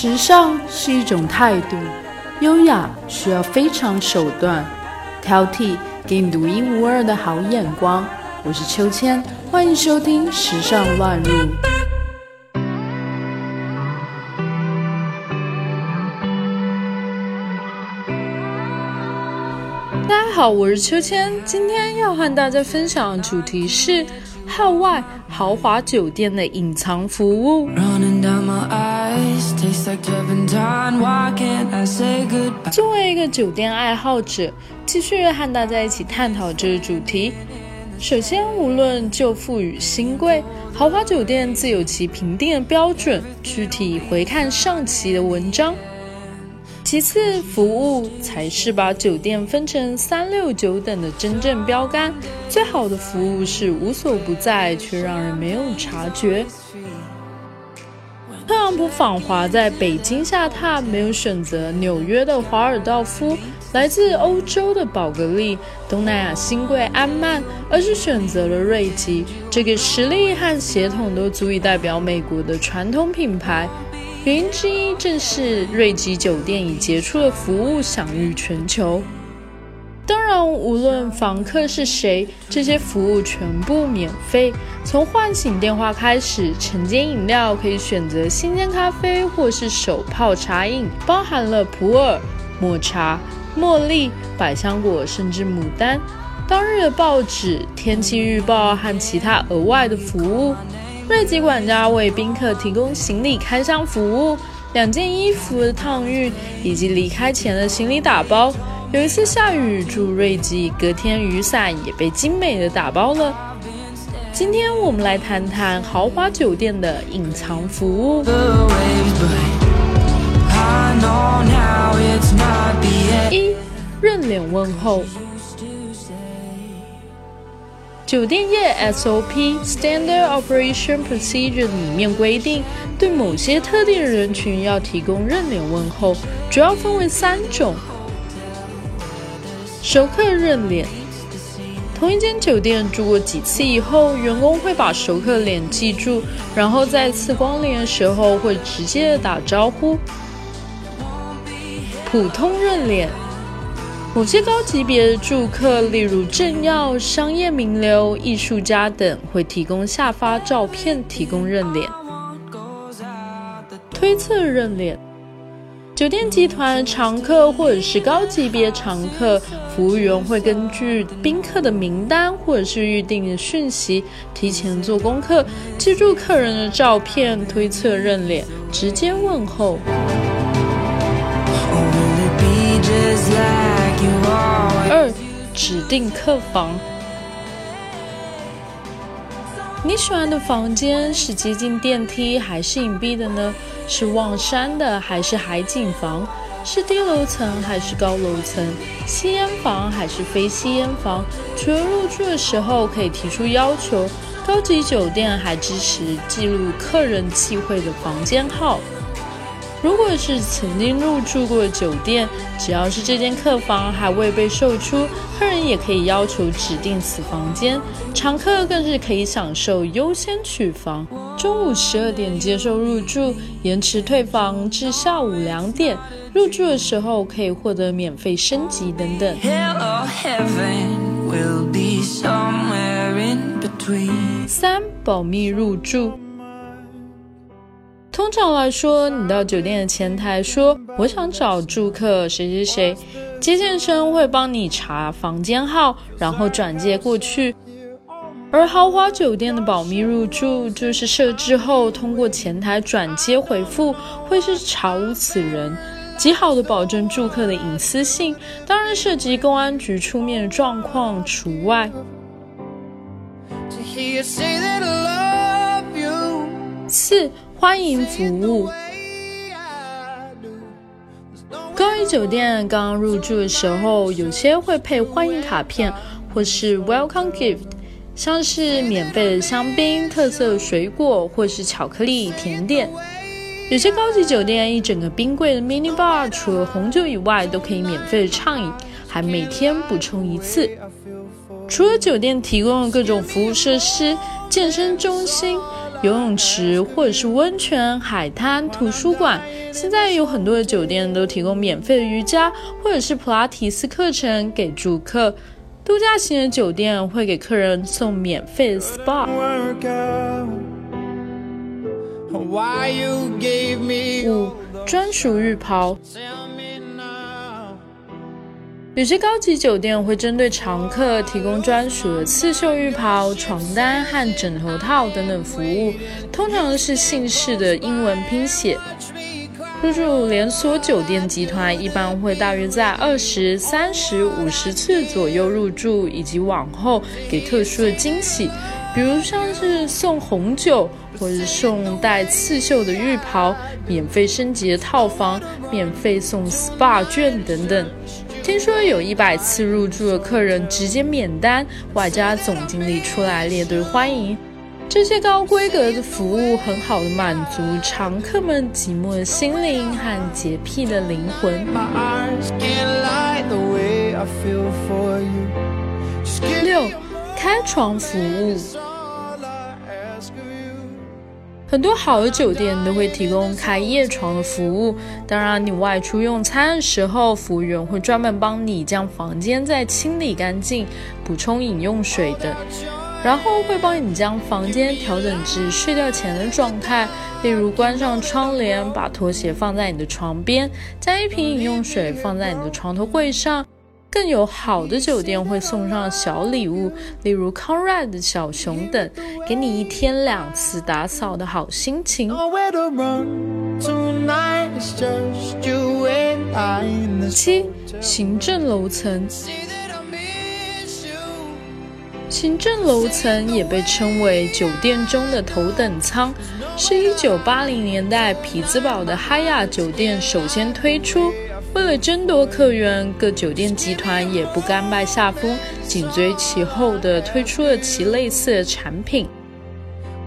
时尚是一种态度，优雅需要非常手段，挑剔给你独一无二的好眼光。我是秋千，欢迎收听《时尚乱入》。大家好，我是秋千，今天要和大家分享的主题是号外豪华酒店的隐藏服务。作为一个酒店爱好者，继续和大家一起探讨这个主题。首先，无论旧富与新贵，豪华酒店自有其评定的标准，具体回看上期的文章。其次，服务才是把酒店分成三六九等的真正标杆。最好的服务是无所不在，却让人没有察觉。特朗普访华在北京下榻，没有选择纽约的华尔道夫，来自欧洲的宝格丽，东南亚新贵安曼，而是选择了瑞吉这个实力和血统都足以代表美国的传统品牌。原因之一正是瑞吉酒店以杰出的服务享誉全球。当然，无论房客是谁，这些服务全部免费。从唤醒电话开始，晨间饮料可以选择新鲜咖啡或是手泡茶饮，包含了普洱、抹茶、茉莉、百香果，甚至牡丹。当日的报纸、天气预报和其他额外的服务。瑞吉管家为宾客提供行李开箱服务、两件衣服的烫熨以及离开前的行李打包。有一次下雨，住瑞吉，隔天雨伞也被精美的打包了。今天我们来谈谈豪华酒店的隐藏服务。一认脸问候。酒店业 SOP Standard Operation Procedure 里面规定，对某些特定人群要提供认脸问候，主要分为三种。熟客认脸，同一间酒店住过几次以后，员工会把熟客脸记住，然后再次光临的时候会直接的打招呼。普通认脸。某些高级别的住客，例如政要、商业名流、艺术家等，会提供下发照片，提供认脸。推测认脸，酒店集团常客或者是高级别常客，服务员会根据宾客的名单或者是预定的讯息，提前做功课，记住客人的照片，推测认脸，直接问候。二，指定客房。你喜欢的房间是接近电梯还是隐蔽的呢？是望山的还是海景房？是低楼层还是高楼层？吸烟房还是非吸烟房？除了入住的时候可以提出要求，高级酒店还支持记录客人忌讳的房间号。如果是曾经入住过的酒店，只要是这间客房还未被售出，客人也可以要求指定此房间。常客更是可以享受优先取房，中午十二点接受入住，延迟退房至下午两点。入住的时候可以获得免费升级等等。三保密入住。通常来说，你到酒店的前台说：“我想找住客谁谁谁。”接线生会帮你查房间号，然后转接过去。而豪华酒店的保密入住，就是设置后通过前台转接回复，会是查无此人，极好的保证住客的隐私性。当然，涉及公安局出面的状况除外。四。欢迎服务。高级酒店刚入住的时候，有些会配欢迎卡片或是 welcome gift，像是免费的香槟、特色水果或是巧克力甜点。有些高级酒店一整个冰柜的 mini bar，除了红酒以外，都可以免费的畅饮，还每天补充一次。除了酒店提供的各种服务设施，健身中心。游泳池或者是温泉、海滩、图书馆。现在有很多的酒店都提供免费的瑜伽或者是普拉提斯课程给住客。度假型的酒店会给客人送免费的 SPA。五、专属浴袍。有些高级酒店会针对常客提供专属的刺绣浴袍、床单和枕头套等等服务，通常是姓氏的英文拼写。入住连锁酒店集团一般会大约在二十三十五十次左右入住，以及往后给特殊的惊喜，比如像是送红酒，或是送带刺绣的浴袍、免费升级的套房、免费送 SPA 券等等。听说有一百次入住的客人直接免单，外加总经理出来列队欢迎。这些高规格的服务很好的满足常客们寂寞的心灵和洁癖的灵魂。六，开床服务。很多好的酒店都会提供开夜床的服务。当然，你外出用餐的时候，服务员会专门帮你将房间再清理干净，补充饮用水等。然后会帮你将房间调整至睡觉前的状态，例如关上窗帘，把拖鞋放在你的床边，将一瓶饮用水放在你的床头柜上。更有好的酒店会送上小礼物，例如 Conrad 的小熊等，给你一天两次打扫的好心情。七，行政楼层。行政楼层也被称为酒店中的头等舱，是一九八零年代匹兹堡的哈亚酒店首先推出。为了争夺客源，各酒店集团也不甘拜下风，紧追其后的推出了其类似的产品。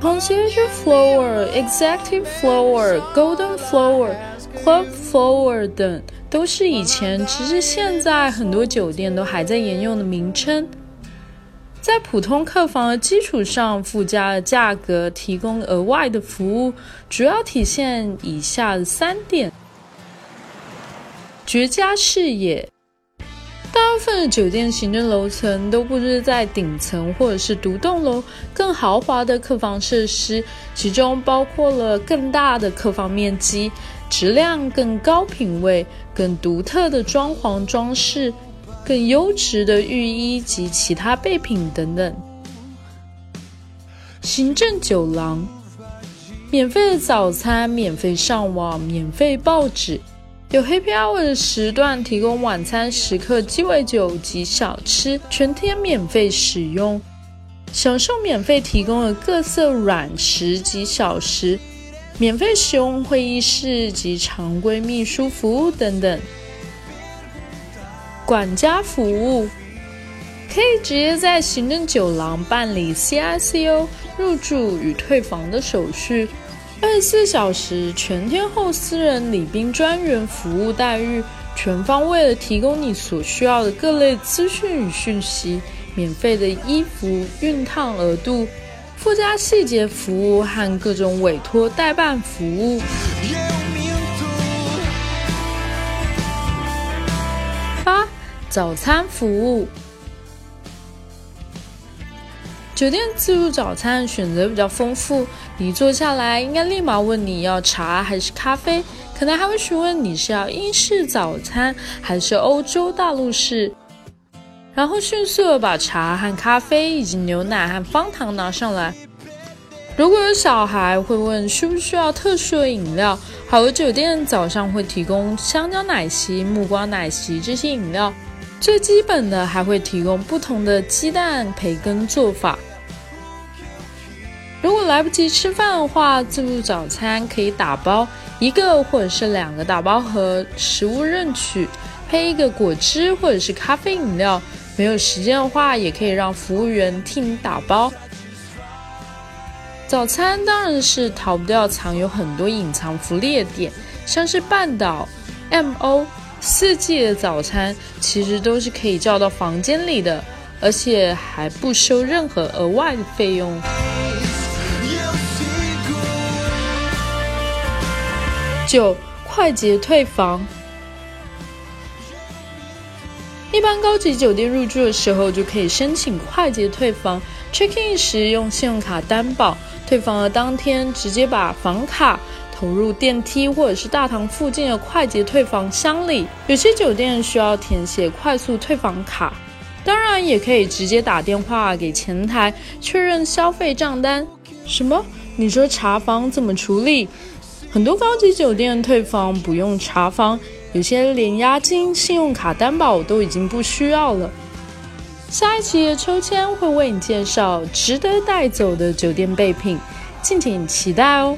Concierge Floor、Executive Floor、Golden Floor、Club Floor 等，都是以前直至现在很多酒店都还在沿用的名称。在普通客房的基础上附加了价格，提供额外的服务，主要体现以下三点：绝佳视野。大部分的酒店行政楼层都布置在顶层或者是独栋楼，更豪华的客房设施，其中包括了更大的客房面积、质量更高品位、更独特的装潢装饰。更优质的浴衣及其他备品等等。行政酒廊，免费的早餐，免费上网，免费报纸，有 Happy Hour 的时段提供晚餐时刻鸡尾酒及小吃，全天免费使用，享受免费提供的各色软食及小食，免费使用会议室及常规秘书服务等等。管家服务可以直接在行政酒廊办理 CICO 入住与退房的手续，二十四小时全天候私人礼宾专员服务待遇，全方位的提供你所需要的各类资讯与讯息，免费的衣服熨烫额度，附加细节服务和各种委托代办服务。八早餐服务，酒店自助早餐选择比较丰富。你坐下来，应该立马问你要茶还是咖啡，可能还会询问你是要英式早餐还是欧洲大陆式，然后迅速的把茶和咖啡以及牛奶和方糖拿上来。如果有小孩，会问需不需要特殊的饮料。好的酒店早上会提供香蕉奶昔、木瓜奶昔这些饮料。最基本的还会提供不同的鸡蛋培根做法。如果来不及吃饭的话，自助早餐可以打包一个或者是两个打包盒，食物任取，配一个果汁或者是咖啡饮料。没有时间的话，也可以让服务员替你打包。早餐当然是逃不掉藏有很多隐藏福利的点，像是半岛、MO。四季的早餐其实都是可以叫到房间里的，而且还不收任何额外的费用。九、快捷退房。一般高级酒店入住的时候就可以申请快捷退房，check in 时用信用卡担保，退房的当天直接把房卡投入电梯或者是大堂附近的快捷退房箱里。有些酒店需要填写快速退房卡，当然也可以直接打电话给前台确认消费账单。什么？你说查房怎么处理？很多高级酒店退房不用查房。有些连押金、信用卡担保都已经不需要了。下一期的抽签会为你介绍值得带走的酒店备品，敬请期待哦。